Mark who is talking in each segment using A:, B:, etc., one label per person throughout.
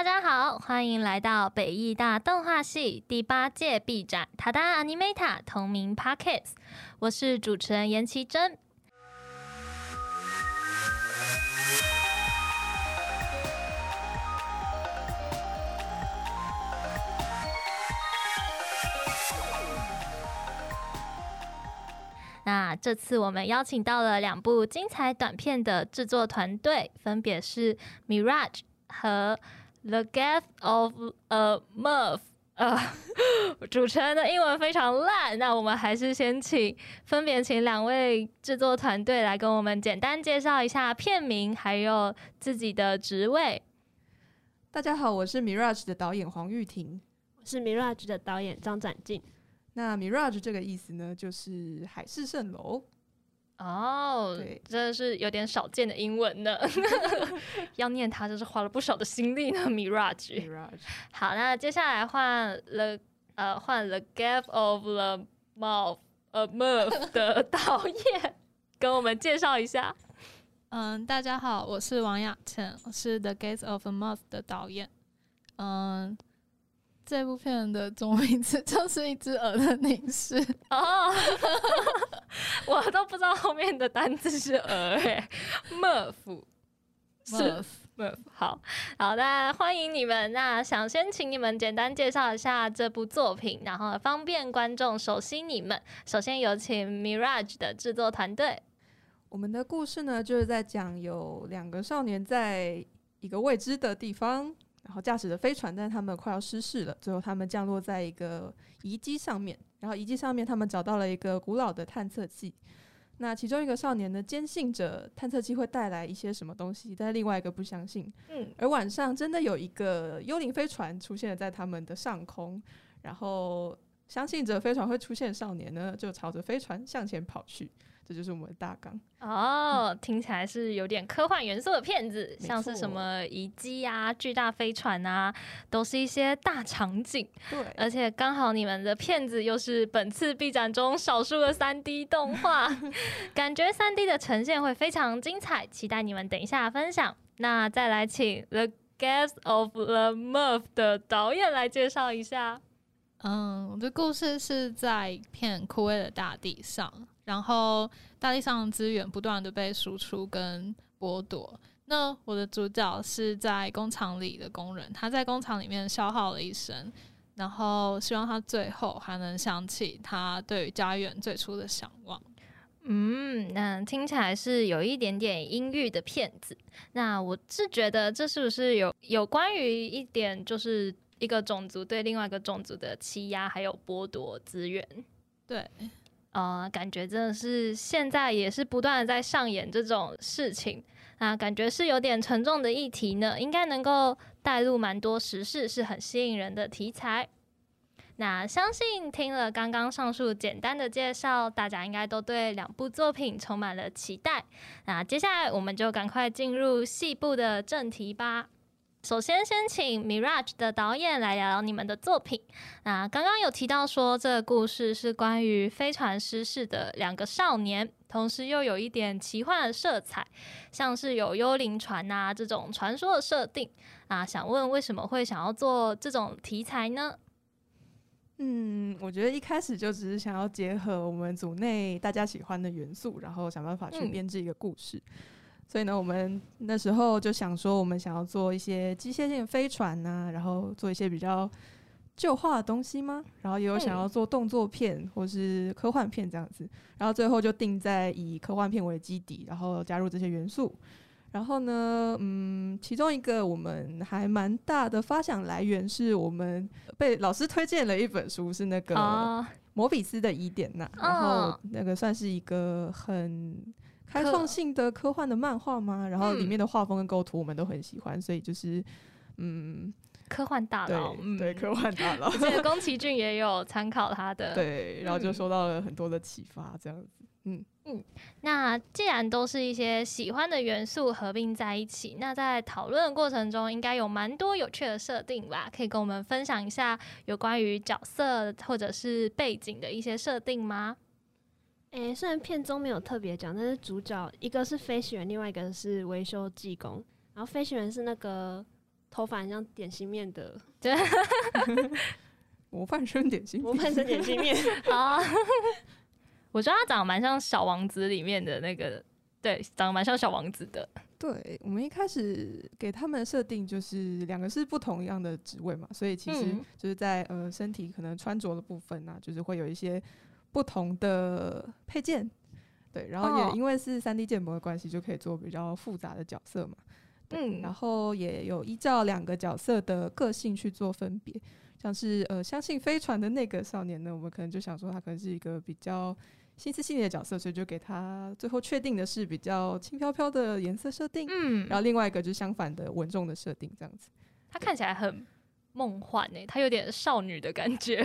A: 大家好，欢迎来到北艺大动画系第八届毕展《塔哒 Animeta》同名 Podcast，我是主持人严奇珍。那这次我们邀请到了两部精彩短片的制作团队，分别是 Mirage 和 The Death of a Muff。呃，主持人的英文非常烂，那我们还是先请分别请两位制作团队来跟我们简单介绍一下片名，还有自己的职位。
B: 大家好，我是 Mirage 的导演黄玉婷，
C: 我是 Mirage 的导演张展静。
B: 那 Mirage 这个意思呢，就是海市蜃楼。
A: 哦，对，真的是有点少见的英文呢。要念它，就是花了不少的心力呢。Mirage。Mirage。好，那接下来换 The 呃换 The Death of a Muff 呃 Mouth 的导演跟我们介绍一下。
D: 嗯，大家好，我是王雅倩，我是 The Death of a mouth 的导演。嗯。这部片的中文名字就是一只鹅的凝视哦，
A: 我都不知道后面的单字是鹅哎，Muff，是 Muff，好好的，欢迎你们。那想先请你们简单介绍一下这部作品，然后方便观众熟悉你们。首先有请 Mirage 的制作团队。
B: 我们的故事呢，就是在讲有两个少年在一个未知的地方。然后驾驶着飞船，但是他们快要失事了。最后他们降落在一个遗迹上面，然后遗迹上面他们找到了一个古老的探测器。那其中一个少年呢，坚信着探测器会带来一些什么东西，但是另外一个不相信。嗯，而晚上真的有一个幽灵飞船出现了在他们的上空，然后相信着飞船会出现，少年呢就朝着飞船向前跑去。这就是我们的大纲
A: 哦，听起来是有点科幻元素的片子，像是什么遗迹啊、巨大飞船啊，都是一些大场景。
B: 对，
A: 而且刚好你们的片子又是本次 B 展中少数的三 D 动画，感觉三 D 的呈现会非常精彩，期待你们等一下分享。那再来请《The Death of the Muff》的导演来介绍一下。
D: 嗯，我的故事是在一片枯萎的大地上。然后大地上的资源不断的被输出跟剥夺。那我的主角是在工厂里的工人，他在工厂里面消耗了一生，然后希望他最后还能想起他对于家园最初的向往。
A: 嗯，那听起来是有一点点阴郁的片子。那我是觉得这是不是有有关于一点，就是一个种族对另外一个种族的欺压，还有剥夺资源？
D: 对。
A: 呃，感觉真的是现在也是不断的在上演这种事情，那感觉是有点沉重的议题呢，应该能够带入蛮多时事，是很吸引人的题材。那相信听了刚刚上述简单的介绍，大家应该都对两部作品充满了期待。那接下来我们就赶快进入细部的正题吧。首先，先请 Mirage 的导演来聊聊你们的作品。那刚刚有提到说，这个故事是关于飞船失事的两个少年，同时又有一点奇幻的色彩，像是有幽灵船啊这种传说的设定。啊，想问为什么会想要做这种题材呢？
B: 嗯，我觉得一开始就只是想要结合我们组内大家喜欢的元素，然后想办法去编织一个故事。嗯所以呢，我们那时候就想说，我们想要做一些机械性飞船呐、啊，然后做一些比较旧化的东西吗？然后也有想要做动作片或是科幻片这样子，然后最后就定在以科幻片为基底，然后加入这些元素。然后呢，嗯，其中一个我们还蛮大的发想来源是我们被老师推荐了一本书，是那个摩比斯的疑点呐，然后那个算是一个很。开创性的科幻的漫画吗？然后里面的画风跟构图我们都很喜欢，所以就是嗯，
A: 科幻大佬，
B: 对，科幻大佬。
A: 这个宫崎骏也有参考他的，
B: 对，然后就受到了很多的启发，这样子。嗯
A: 嗯，那既然都是一些喜欢的元素合并在一起，那在讨论的过程中，应该有蛮多有趣的设定吧？可以跟我们分享一下有关于角色或者是背景的一些设定吗？
C: 诶、欸，虽然片中没有特别讲，但是主角一个是飞行员，另外一个是维修技工。然后飞行员是那个头发很像点心面的，
A: 对，
B: 模范生点心，
C: 模范生点心面
A: 啊。我觉得他长得蛮像小王子里面的那个，对，长得蛮像小王子的。
B: 对，我们一开始给他们设定就是两个是不同样的职位嘛，所以其实就是在呃身体可能穿着的部分啊，就是会有一些不同的配件。对，然后也因为是三 D 建模的关系，就可以做比较复杂的角色嘛。嗯，然后也有依照两个角色的个性去做分别，像是呃相信飞船的那个少年呢，我们可能就想说他可能是一个比较心思细腻的角色，所以就给他最后确定的是比较轻飘飘的颜色设定。嗯，然后另外一个就是相反的稳重的设定，这样子。
A: 他看起来很梦幻诶、欸，他有点少女的感觉。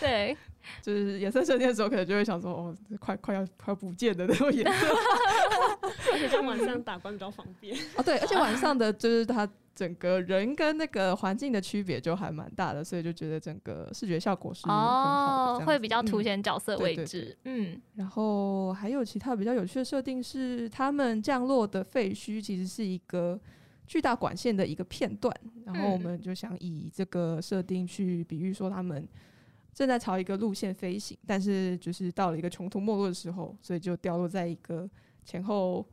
A: 对。
B: 就是颜色设定的时候，可能就会想说，哦，快快要快要不见的那种颜色，
C: 而且在晚上打光比较方便。
B: 哦，对，而且晚上的就是它整个人跟那个环境的区别就还蛮大的，所以就觉得整个视觉效果是
A: 哦，会比较凸显角色位置。嗯，
B: 然后还有其他比较有趣的设定是，他们降落的废墟其实是一个巨大管线的一个片段，然后我们就想以这个设定去比喻说他们。正在朝一个路线飞行，但是就是到了一个穷途末路的时候，所以就掉落在一个前后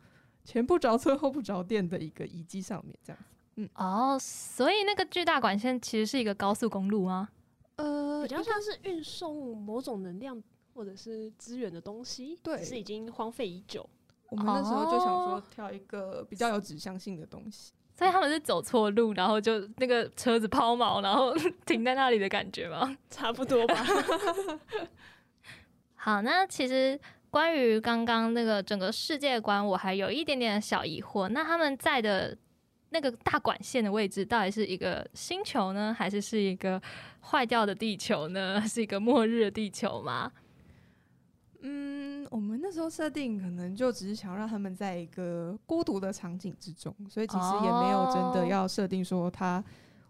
B: 前不着村后不着店的一个遗迹上面，这样子。嗯，
A: 哦，所以那个巨大管线其实是一个高速公路吗？
C: 呃，比较像是运送某种能量或者是资源的东西，对，是已经荒废已久。
B: 我们那时候就想说挑一个比较有指向性的东西。
A: 所以他们是走错路，然后就那个车子抛锚，然后 停在那里的感觉吗？
C: 差不多吧。
A: 好，那其实关于刚刚那个整个世界观，我还有一点点小疑惑。那他们在的那个大管线的位置，到底是一个星球呢，还是是一个坏掉的地球呢？是一个末日的地球吗？
B: 嗯，我们那时候设定可能就只是想让他们在一个孤独的场景之中，所以其实也没有真的要设定说他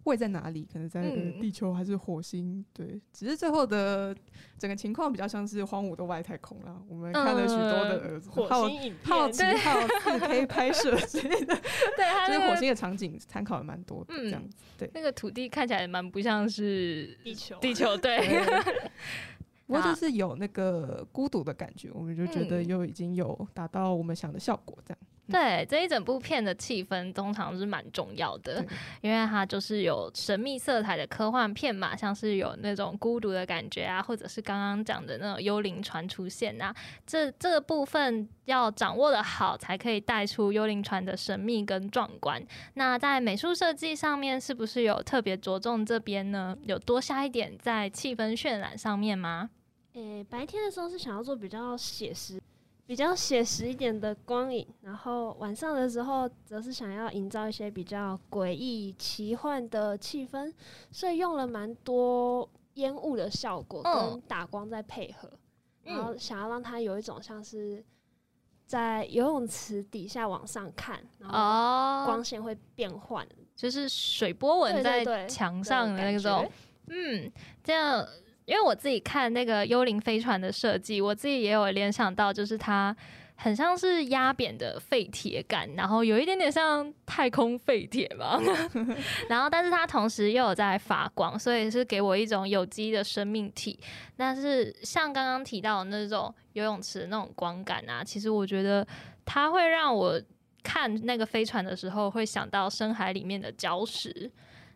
B: 位在哪里，可能在地球还是火星。对，只是最后的整个情况比较像是荒芜的外太空啦。我们看了许多的
C: 火星影片，
B: 好奇号四 K 拍摄之类的，对，就是火星的场景参考了蛮多的，这样子。对，
A: 那个土地看起来蛮不像是
C: 地球，
A: 地球对。
B: 不过就是有那个孤独的感觉，我们就觉得又已经有达到我们想的效果，这样。
A: 嗯、对，这一整部片的气氛通常是蛮重要的，因为它就是有神秘色彩的科幻片嘛，像是有那种孤独的感觉啊，或者是刚刚讲的那种幽灵船出现啊，这这个部分要掌握的好，才可以带出幽灵船的神秘跟壮观。那在美术设计上面，是不是有特别着重这边呢？有多下一点在气氛渲染上面吗？
C: 诶、欸，白天的时候是想要做比较写实、比较写实一点的光影，然后晚上的时候则是想要营造一些比较诡异、奇幻的气氛，所以用了蛮多烟雾的效果跟打光在配合，嗯、然后想要让它有一种像是在游泳池底下往上看，然后光线会变换，
A: 就是水波纹在墙上的那种，嗯，这样。因为我自己看那个幽灵飞船的设计，我自己也有联想到，就是它很像是压扁的废铁感，然后有一点点像太空废铁吧。然后，但是它同时又有在发光，所以是给我一种有机的生命体。但是像刚刚提到的那种游泳池那种光感啊，其实我觉得它会让我看那个飞船的时候，会想到深海里面的礁石。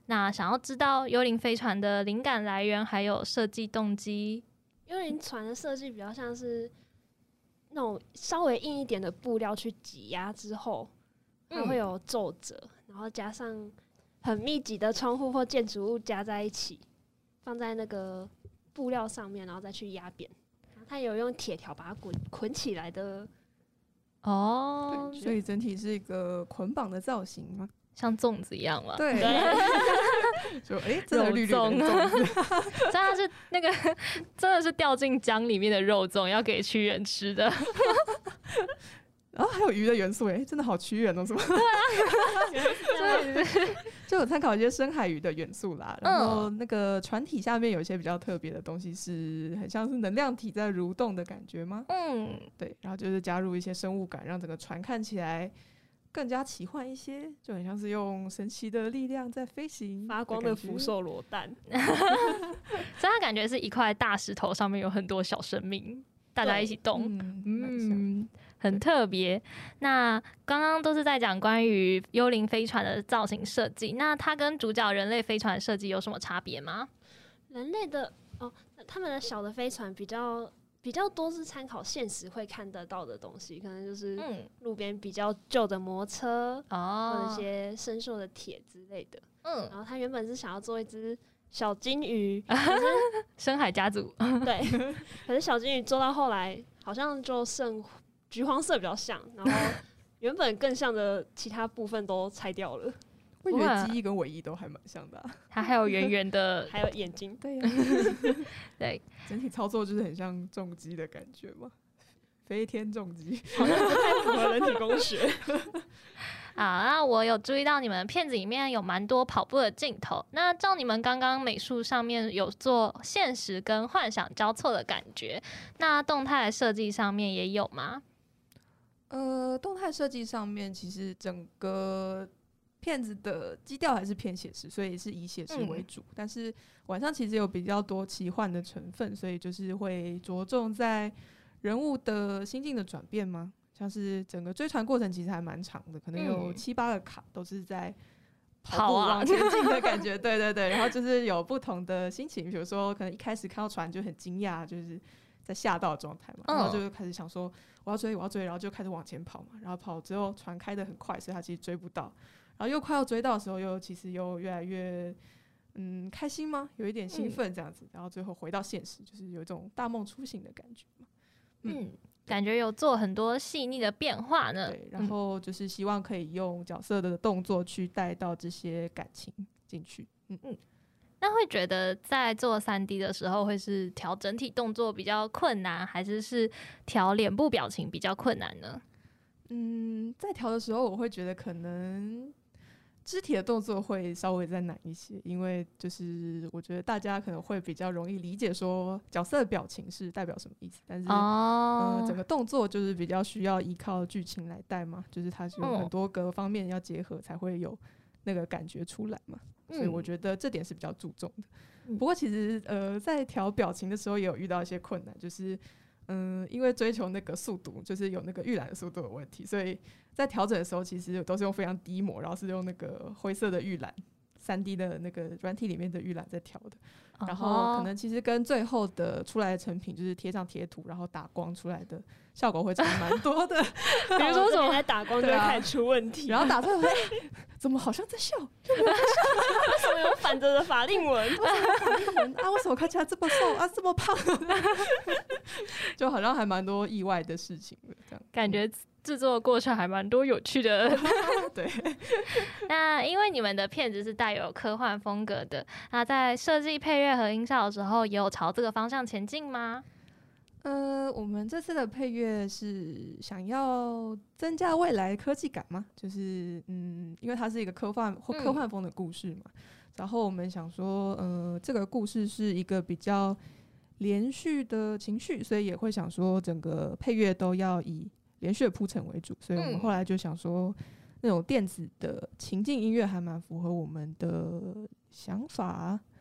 A: 那想要知道幽灵飞船的灵感来源，还有设计动机。
C: 幽灵船的设计比较像是那种稍微硬一点的布料去挤压之后，它会有皱褶，嗯、然后加上很密集的窗户或建筑物加在一起，放在那个布料上面，然后再去压扁。它有用铁条把它捆捆起来的。
A: 哦，
B: 所以整体是一个捆绑的造型吗？
A: 像粽子一样嘛？
B: 对，就哎，这个绿粽，
A: 所以它是那个真的是掉进江里面的肉粽，要给屈原吃的。
B: 然 后还有鱼的元素，哎，真的好屈原哦，什么？
A: 对啊，
B: 就有参考一些深海鱼的元素啦。然后那个船体下面有一些比较特别的东西，是很像是能量体在蠕动的感觉吗？嗯，对。然后就是加入一些生物感，让整个船看起来。更加奇幻一些，就很像是用神奇的力量在飞行，
C: 发光的福寿螺蛋，
A: 所以它感觉是一块大石头上面有很多小生命，大家一起动，
B: 嗯，
A: 嗯，很特别。那刚刚都是在讲关于幽灵飞船的造型设计，那它跟主角人类飞船设计有什么差别吗？
C: 人类的哦，他们的小的飞船比较。比较多是参考现实会看得到的东西，可能就是路边比较旧的摩托车，
A: 哦，
C: 或者一些生锈的铁之类的。
A: 嗯，
C: 然后他原本是想要做一只小金鱼，
A: 深海家族。
C: 对，可是小金鱼做到后来好像就剩橘黄色比较像，然后原本更像的其他部分都拆掉了。
B: 我觉得机翼跟尾翼都还蛮像的，啊，
A: 它还有圆圆的，
C: 还有眼睛。
B: 对呀，
A: 对，
B: 整体操作就是很像重机的感觉嘛，飞天重机，
C: 好像不太符合人体工学。
A: 啊，那我有注意到你们片子里面有蛮多跑步的镜头，那照你们刚刚美术上面有做现实跟幻想交错的感觉，那动态设计上面也有吗？
B: 呃，动态设计上面其实整个。片子的基调还是偏写实，所以是以写实为主。嗯、但是晚上其实有比较多奇幻的成分，所以就是会着重在人物的心境的转变吗？像是整个追船过程其实还蛮长的，可能有七八个卡都是在跑步往前进的感觉。对对对，然后就是有不同的心情，比如说可能一开始看到船就很惊讶，就是在吓到的状态嘛，然后就开始想说我要追我要追，然后就开始往前跑嘛，然后跑之后船开得很快，所以他其实追不到。然后又快要追到的时候，又其实又越来越嗯开心吗？有一点兴奋这样子，嗯、然后最后回到现实，就是有一种大梦初醒的感觉
A: 嗯，嗯，感觉有做很多细腻的变化呢。
B: 对，然后就是希望可以用角色的动作去带到这些感情进去。嗯嗯，
A: 那会觉得在做三 D 的时候，会是调整体动作比较困难，还是是调脸部表情比较困难呢？
B: 嗯，在调的时候，我会觉得可能。肢体的动作会稍微再难一些，因为就是我觉得大家可能会比较容易理解说角色的表情是代表什么意思，但是、
A: 哦、
B: 呃整个动作就是比较需要依靠剧情来带嘛，就是它是有很多个方面要结合才会有那个感觉出来嘛，嗯、所以我觉得这点是比较注重的。嗯、不过其实呃在调表情的时候也有遇到一些困难，就是。嗯，因为追求那个速度，就是有那个预览的速度的问题，所以在调整的时候，其实都是用非常低模，然后是用那个灰色的预览，三 D 的那个软体里面的预览在调的。然后可能其实跟最后的出来的成品，就是贴上贴图，然后打光出来的效果会差蛮多的。
C: 比如说什么来打光就会开始出问题，
B: 然后打出来，怎么好像在笑？为
C: 什么有反着的法令纹？
B: 为什么法令纹啊？为什么看起来这么瘦啊？这么胖？就好像还蛮多意外的事情的，这样
A: 感觉。制作过程还蛮多有趣的，
B: 对。
A: 那因为你们的片子是带有科幻风格的，那在设计配乐和音效的时候，也有朝这个方向前进吗？
B: 呃，我们这次的配乐是想要增加未来科技感吗？就是嗯，因为它是一个科幻或科幻风的故事嘛，嗯、然后我们想说，呃，这个故事是一个比较连续的情绪，所以也会想说，整个配乐都要以。连续的铺陈为主，所以我们后来就想说，那种电子的情境音乐还蛮符合我们的想法，对。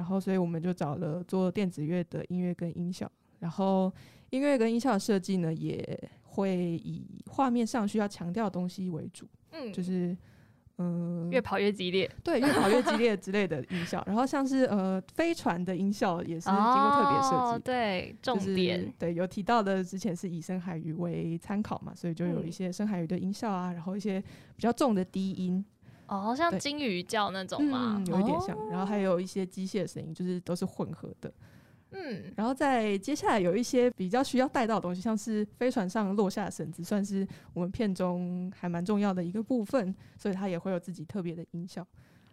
B: 然后，所以我们就找了做电子乐的音乐跟音效，然后音乐跟音效的设计呢，也会以画面上需要强调的东西为主，嗯，就是。嗯，
A: 越跑越激烈，
B: 对，越跑越激烈之类的音效，然后像是呃飞船的音效也是经过特别设计，
A: 对，重点，
B: 对，有提到的之前是以深海鱼为参考嘛，所以就有一些深海鱼的音效啊，然后一些比较重的低音，
A: 哦，像金鱼叫那种吗？
B: 嗯，有一点像，然后还有一些机械声音，就是都是混合的。嗯，然后在接下来有一些比较需要带到的东西，像是飞船上落下的绳子，算是我们片中还蛮重要的一个部分，所以它也会有自己特别的音效，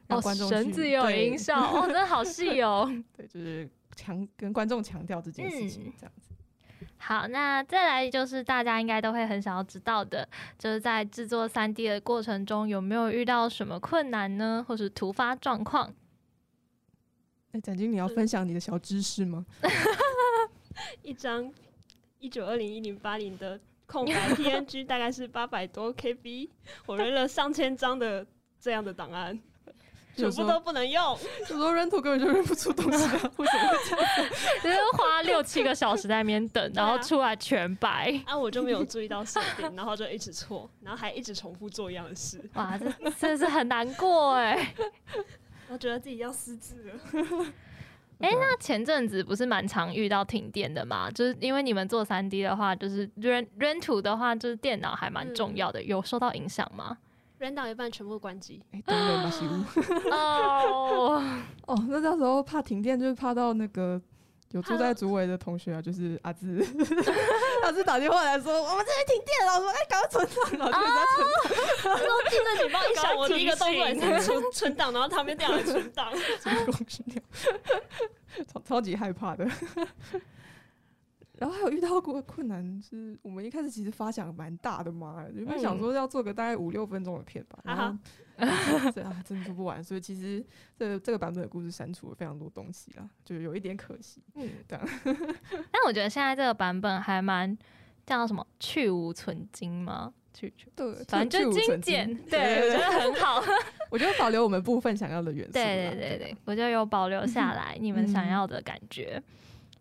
B: 让观众
A: 绳子也有音效哦，真的好细哦。
B: 对，就是强跟观众强调这件事情，这样子。
A: 好，那再来就是大家应该都会很想要知道的，就是在制作三 D 的过程中有没有遇到什么困难呢，或是突发状况？
B: 哎，展菁，你要分享你的小知识吗？
C: 一张一九二零一零八零的空白 PNG 大概是八百多 KB，我扔了上千张的这样的档案。全部都不能用，
B: 很多人图根本就认不出东西来，为什么会这样？
A: 就是花六七个小时在那边等，啊、然后出来全白。
C: 啊，我就没有注意到设定，然后就一直错，然后还一直重复做一样的事。
A: 哇，这真的是很难过哎！
C: 我觉得自己要失智了。
A: 哎、欸，那前阵子不是蛮常遇到停电的嘛？就是因为你们做三 D 的话，就是认认图的话，就是电脑还蛮重要的，嗯、有受到影响吗？
C: 扔到一半全部关机，
B: 哎、欸，灯没熄雾。哦哦，那到时候怕停电，就是怕到那个有住在竹围的同学啊，就是阿志，阿志打电话来说，我们这边停电了，我说哎，赶快存档，然后就在存档。
C: 然后听着警报一响，我第一个动作也是存存档，然后他们掉了存档，
B: 超超级害怕的。然后还有遇到过困难，是我们一开始其实发想蛮大的嘛，原本想说要做个大概五六分钟的片吧，然后 这样真的做不完，所以其实这这个版本的故事删除了非常多东西啦，就有一点可惜。嗯，这样。
A: 但我觉得现在这个版本还蛮叫什么去无存精吗？去去
B: 对，
A: 反正就精简，对，我觉得很好。
B: 我觉得保留我们部分想要的元素，
A: 对对对对，我就有保留下来你们想要的感觉。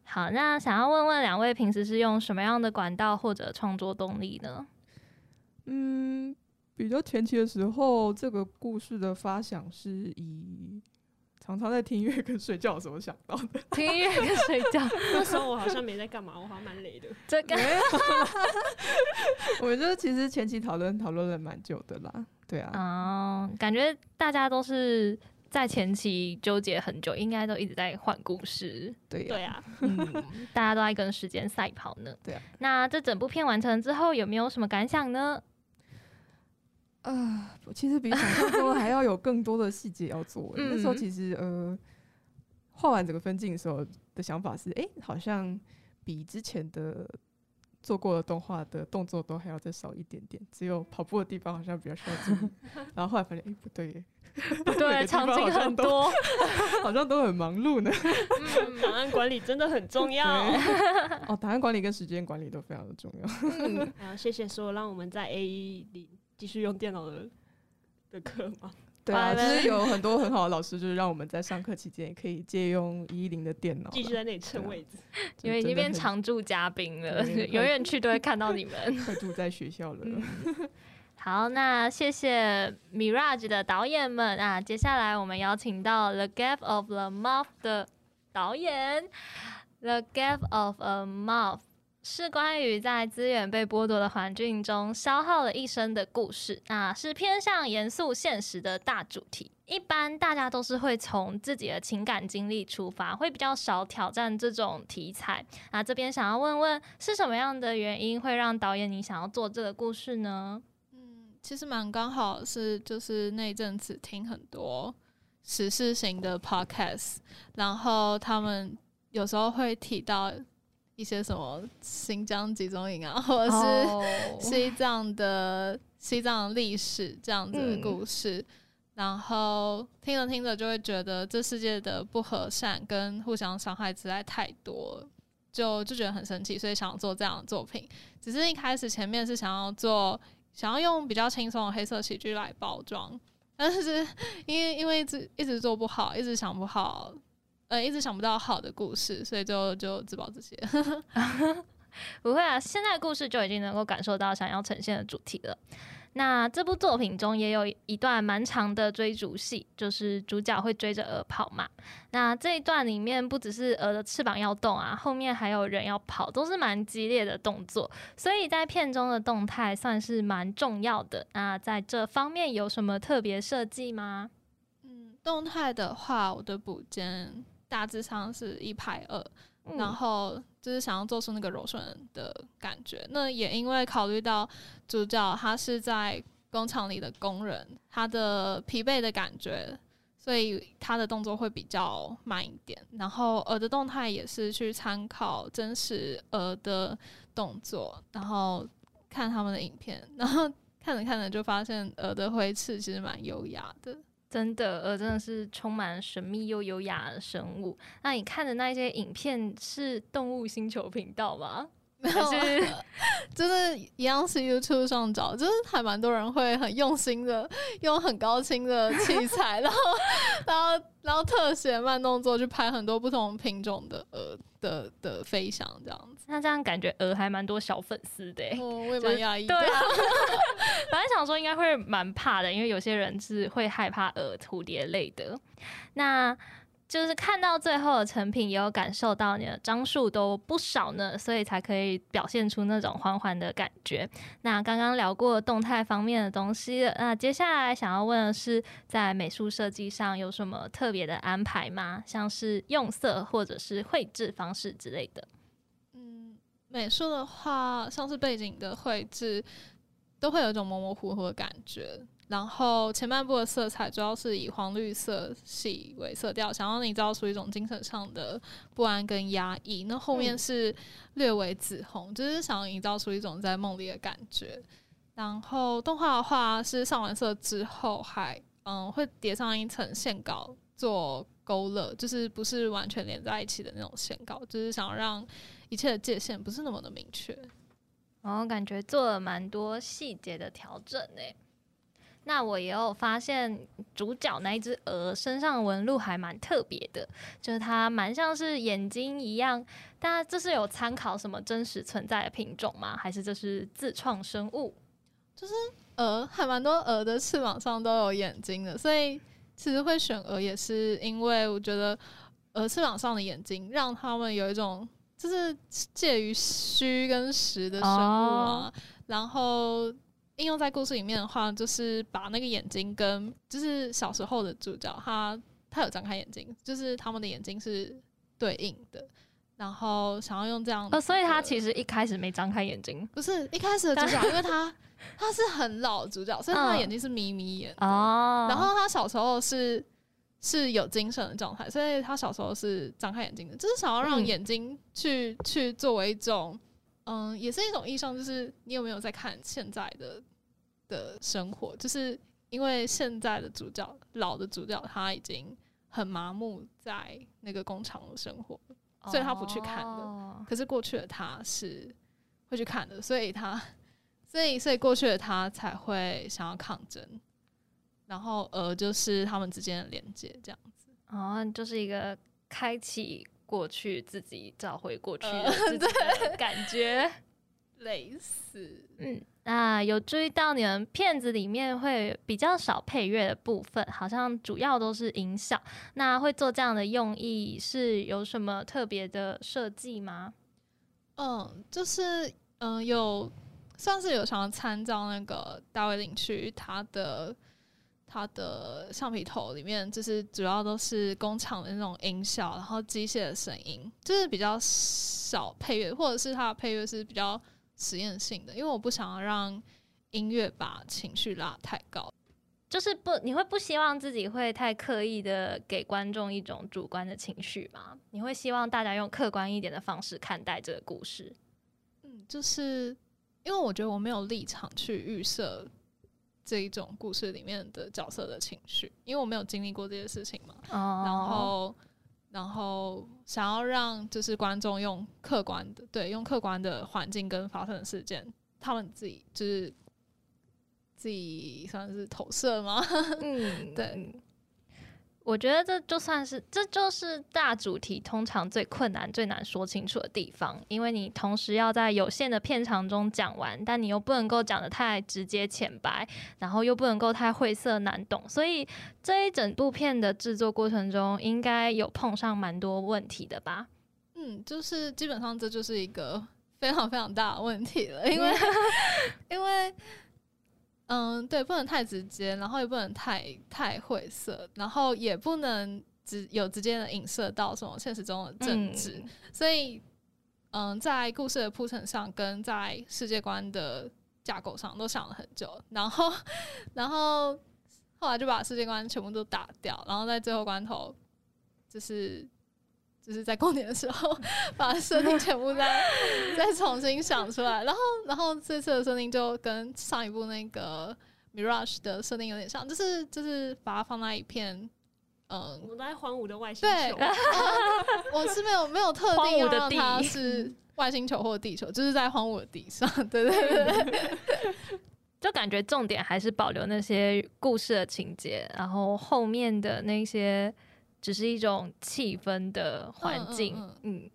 A: 好，那想要问问两位，平时是用什么样的管道或者创作动力呢？
B: 嗯，比较前期的时候，这个故事的发想是以常常在听音乐跟睡觉的时候想到的。
A: 听音乐跟睡觉，
C: 那时候我好像没在干嘛，我好像蛮累的。
A: 这个，
B: 我觉得其实前期讨论讨论了蛮久的啦。对啊，
A: 嗯，感觉大家都是。在前期纠结很久，应该都一直在换故事。
B: 对呀，对呀，
A: 嗯，大家都在跟时间赛跑呢。
B: 对啊，
A: 那这整部片完成之后，有没有什么感想呢？
B: 啊，其实比想象中还要有更多的细节要做。那时候其实呃，画完整个分镜的时候的想法是，哎、欸，好像比之前的做过的动画的动作都还要再少一点点，只有跑步的地方好像比较需要注意。然后后来发现，哎、欸，不对耶。
A: 对，场景很多，
B: 好像都很忙碌呢。
C: 嗯，档案管理真的很重要。
B: 哦，档案管理跟时间管理都非常的重要。
C: 嗯，好，谢谢说让我们在 A 一里继续用电脑的的课嘛。
B: 对啊，其实有很多很好的老师，就是让我们在上课期间也可以借用一一零的电脑，
C: 继续在那里蹭位置，
A: 因为已经变常驻嘉宾了，永远去都会看到你们。
B: 快住在学校了。嗯
A: 好，那谢谢 Mirage 的导演们啊。接下来我们邀请到《The Gap of the Mouth》的导演，《The Gap of a Moth》是关于在资源被剥夺的环境中消耗了一生的故事。那是偏向严肃现实的大主题。一般大家都是会从自己的情感经历出发，会比较少挑战这种题材。那这边想要问问，是什么样的原因会让导演你想要做这个故事呢？
D: 嗯其实蛮刚好是，就是那阵子听很多时事型的 podcast，然后他们有时候会提到一些什么新疆集中营啊，或者是西藏的、oh. 西藏历史这样子的故事，嗯、然后听着听着就会觉得这世界的不和善跟互相伤害实在太多了，就就觉得很生气，所以想要做这样的作品。只是一开始前面是想要做。想要用比较轻松的黑色喜剧来包装，但是因为因为一直一直做不好，一直想不好，呃，一直想不到好的故事，所以就就自暴自弃。
A: 不会啊，现在的故事就已经能够感受到想要呈现的主题了。那这部作品中也有一段蛮长的追逐戏，就是主角会追着鹅跑嘛。那这一段里面不只是鹅的翅膀要动啊，后面还有人要跑，都是蛮激烈的动作。所以在片中的动态算是蛮重要的。那在这方面有什么特别设计吗？
D: 嗯，动态的话，我的补间大致上是一拍二。然后就是想要做出那个柔顺的感觉。那也因为考虑到主角他是在工厂里的工人，他的疲惫的感觉，所以他的动作会比较慢一点。然后鹅的动态也是去参考真实鹅的动作，然后看他们的影片，然后看着看着就发现鹅的挥翅其实蛮优雅的。
A: 真的，鹅真的是充满神秘又优雅的生物。那你看的那些影片是动物星球频道吗？
D: 没有，就是一样是 YouTube 上找，就是还蛮多人会很用心的用很高清的器 材，然后然后然后特写慢动作去拍很多不同品种的鹅的的飞翔这样子。
A: 那这样感觉鹅还蛮多小粉丝的，
D: 哦，我也蛮讶异。对
A: 啊，本来想说应该会蛮怕的，因为有些人是会害怕鹅、蝴蝶类的。那就是看到最后的成品，也有感受到你的张数都不少呢，所以才可以表现出那种缓缓的感觉。那刚刚聊过动态方面的东西，那接下来想要问的是，在美术设计上有什么特别的安排吗？像是用色或者是绘制方式之类的？
D: 嗯，美术的话，像是背景的绘制，都会有一种模模糊糊的感觉。然后前半部的色彩主要是以黄绿色系为色调，想要营造出一种精神上的不安跟压抑。那后面是略微紫红，就是想要营造出一种在梦里的感觉。然后动画的话是上完色之后还嗯会叠上一层线稿做勾勒，就是不是完全连在一起的那种线稿，就是想要让一切的界限不是那么的明确。
A: 然后感觉做了蛮多细节的调整诶。那我也有发现，主角那一只鹅身上纹路还蛮特别的，就是它蛮像是眼睛一样。但这是有参考什么真实存在的品种吗？还是这是自创生物？
D: 就是鹅，还蛮多鹅的翅膀上都有眼睛的，所以其实会选鹅也是因为我觉得鹅翅膀上的眼睛让它们有一种就是介于虚跟实的生物啊，哦、然后。应用在故事里面的话，就是把那个眼睛跟就是小时候的主角，他他有张开眼睛，就是他们的眼睛是对应的，然后想要用这样，
A: 呃，所以他其实一开始没张开眼睛，
D: 不是一开始的主角，因为他他是很老的主角，所以他的眼睛是眯眯眼哦，然后他小时候是是有精神的状态，所以他小时候是张开眼睛的，就是想要让眼睛去、嗯、去作为一种。嗯，也是一种意义上，就是你有没有在看现在的的生活？就是因为现在的主角，老的主角他已经很麻木在那个工厂的生活，所以他不去看的。哦、可是过去的他是会去看的，所以他，所以所以过去的他才会想要抗争，然后呃，就是他们之间的连接这样子。
A: 哦，就是一个开启。过去自己找回过去的自己的感觉，
D: 类似。
A: 嗯，那有注意到你们片子里面会比较少配乐的部分，好像主要都是音效。那会做这样的用意是有什么特别的设计吗？
D: 嗯，就是嗯，有算是有想要参照那个大卫林区他的。它的橡皮头里面就是主要都是工厂的那种音效，然后机械的声音，就是比较少配乐，或者是它的配乐是比较实验性的，因为我不想要让音乐把情绪拉太高，
A: 就是不，你会不希望自己会太刻意的给观众一种主观的情绪吗？你会希望大家用客观一点的方式看待这个故事？
D: 嗯，就是因为我觉得我没有立场去预设。这一种故事里面的角色的情绪，因为我没有经历过这些事情嘛，oh. 然后，然后想要让就是观众用客观的，对，用客观的环境跟发生的事件，他们自己就是自己算是投射吗？嗯，对。
A: 我觉得这就算是，这就是大主题通常最困难、最难说清楚的地方，因为你同时要在有限的片长中讲完，但你又不能够讲得太直接浅白，然后又不能够太晦涩难懂，所以这一整部片的制作过程中，应该有碰上蛮多问题的吧？
D: 嗯，就是基本上这就是一个非常非常大的问题了，因为 因为。嗯，对，不能太直接，然后也不能太太晦涩，然后也不能直有直接的影射到什么现实中的政治，嗯、所以，嗯，在故事的铺陈上跟在世界观的架构上都想了很久，然后，然后后来就把世界观全部都打掉，然后在最后关头，就是。就是在过年的时候，把设定全部再再重新想出来，然后然后这次的设定就跟上一部那个 Mirage 的设定有点像，就是就是把它放在一片嗯，
C: 我们在荒芜的外星球。
D: 对，我是没有没有特定要让它 是外星球或地球，就是在荒芜的地上。对对对，对，
A: 就感觉重点还是保留那些故事的情节，然后后面的那些只是一种气氛的环境，嗯。嗯嗯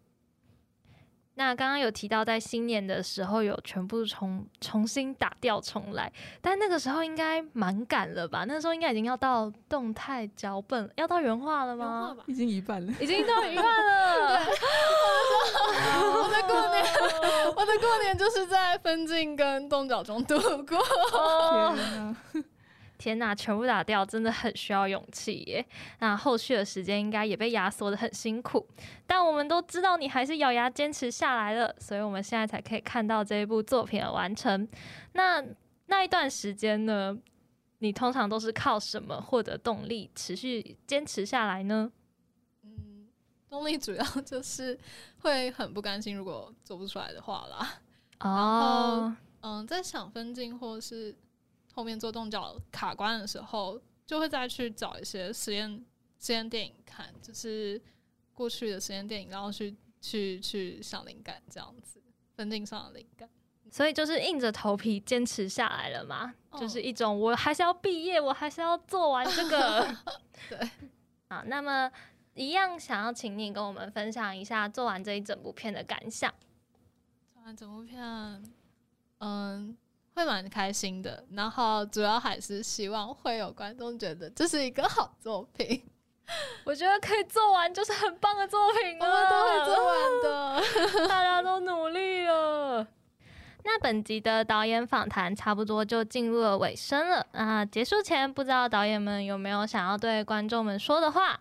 A: 那刚刚有提到，在新年的时候有全部重重新打掉重来，但那个时候应该蛮赶了吧？那个时候应该已经要到动态脚本，要到原画了吗？
B: 已经一半了，
A: 已经到一半了。
D: 我的过年，我的过年就是在分镜跟动脚中度过。
A: Oh. 天哪！天呐，全部打掉真的很需要勇气耶。那后续的时间应该也被压缩的很辛苦，但我们都知道你还是咬牙坚持下来了，所以我们现在才可以看到这一部作品的完成。那那一段时间呢，你通常都是靠什么获得动力，持续坚持下来呢？
D: 嗯，动力主要 就是会很不甘心，如果做不出来的话啦。哦，嗯，在想分镜或是。后面做动脚卡关的时候，就会再去找一些实验实验电影看，就是过去的实验电影，然后去去去想灵感，这样子分镜上的灵感。
A: 所以就是硬着头皮坚持下来了嘛，哦、就是一种我还是要毕业，我还是要做完这个。
D: 对，
A: 啊，那么一样想要请你跟我们分享一下做完这一整部片的感想。
D: 做完整部片，嗯。会蛮开心的，然后主要还是希望会有观众觉得这是一个好作品。
A: 我觉得可以做完就是很棒的作品了，
D: 我们都会做完的，
A: 大家都努力了。那本集的导演访谈差不多就进入了尾声了啊！结束前，不知道导演们有没有想要对观众们说的话？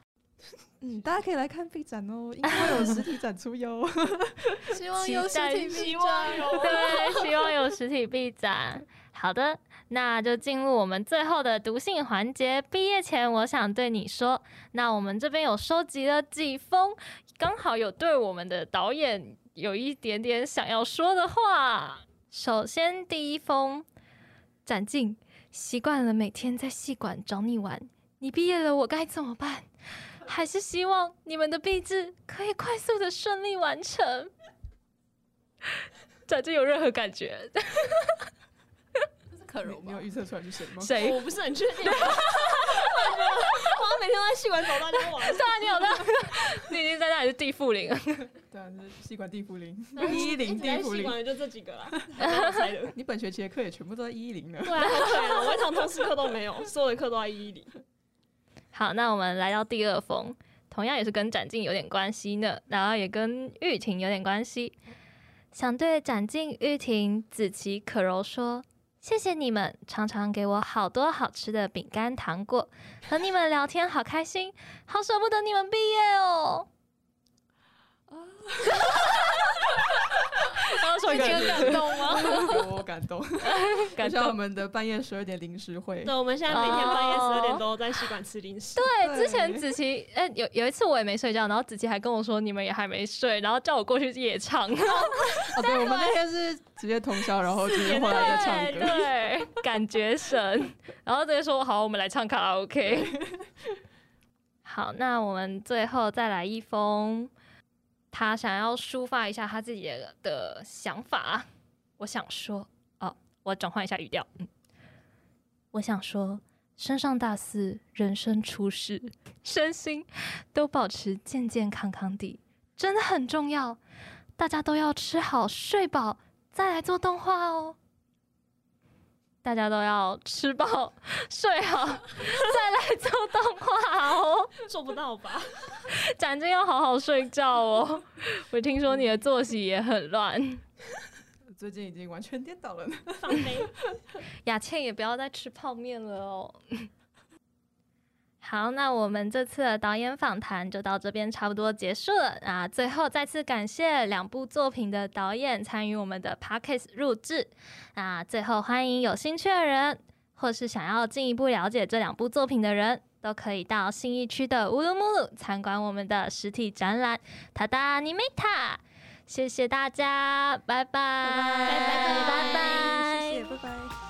B: 嗯，大家可以来看 B 展哦，因为有实体展出哟。
D: 希望有实体 B 展，
A: 对，希望有实体 B 展。好的，那就进入我们最后的读信环节。毕业前，我想对你说，那我们这边有收集了几封，刚好有对我们的导演有一点点想要说的话。首先，第一封，展静，习惯了每天在戏馆找你玩，你毕业了，我该怎么办？还是希望你们的毕制可以快速的顺利完成。展静有任何感觉？这
D: 是可柔，
B: 你有预测出来是谁吗？
A: 谁？
C: 我不是很确定。我每天都在戏馆找大家玩。
A: 对啊，你有的。你已经在那里是地缚灵。
B: 对啊，是戏馆地缚灵。一一零地缚灵。
C: 就这几个啦。
B: 你本学期的课也全部都在一一零了。
C: 对啊，好可怜，我一堂通识课都没有，所有的课都在一一零。
A: 好，那我们来到第二封，同样也是跟展静有点关系呢，然后也跟玉婷有点关系。想对展静、玉婷、子琪、可柔说，谢谢你们，常常给我好多好吃的饼干、糖果，和你们聊天好开心，好舍不得你们毕业哦。刚刚说一个
D: 感动吗？
B: 我感动，感谢我们的半夜十二点零食会。
C: 对，我们现在每天半夜十二点都在戏馆吃零食。
A: 对，之前子琪，哎、欸，有有一次我也没睡觉，然后子琪还跟我说你们也还没睡，然后叫我过去夜唱。
B: 哦，对，我们那天是直接通宵，然后直接回来再唱歌。
A: 对，对，感觉神，然后直接说好，我们来唱卡拉 OK。好，那我们最后再来一封。他想要抒发一下他自己的想法。我想说，哦，我转换一下语调。嗯，我想说，升上大四，人生初试，身心都保持健健康康的，真的很重要。大家都要吃好睡饱，再来做动画哦。大家都要吃饱 睡好，再来做动画哦。
C: 做不到吧？
A: 展真要好好睡觉哦。我听说你的作息也很乱，
B: 最近已经完全颠倒了呢。
C: 放飞。
A: 雅倩也不要再吃泡面了哦。好，那我们这次的导演访谈就到这边差不多结束了啊！最后再次感谢两部作品的导演参与我们的 Podcast 录制那！最后欢迎有兴趣的人，或是想要进一步了解这两部作品的人，都可以到信义区的乌鲁木鲁参观我们的实体展览《塔达尼梅塔》。谢谢大家，拜拜，
C: 拜拜，拜拜，谢谢拜拜。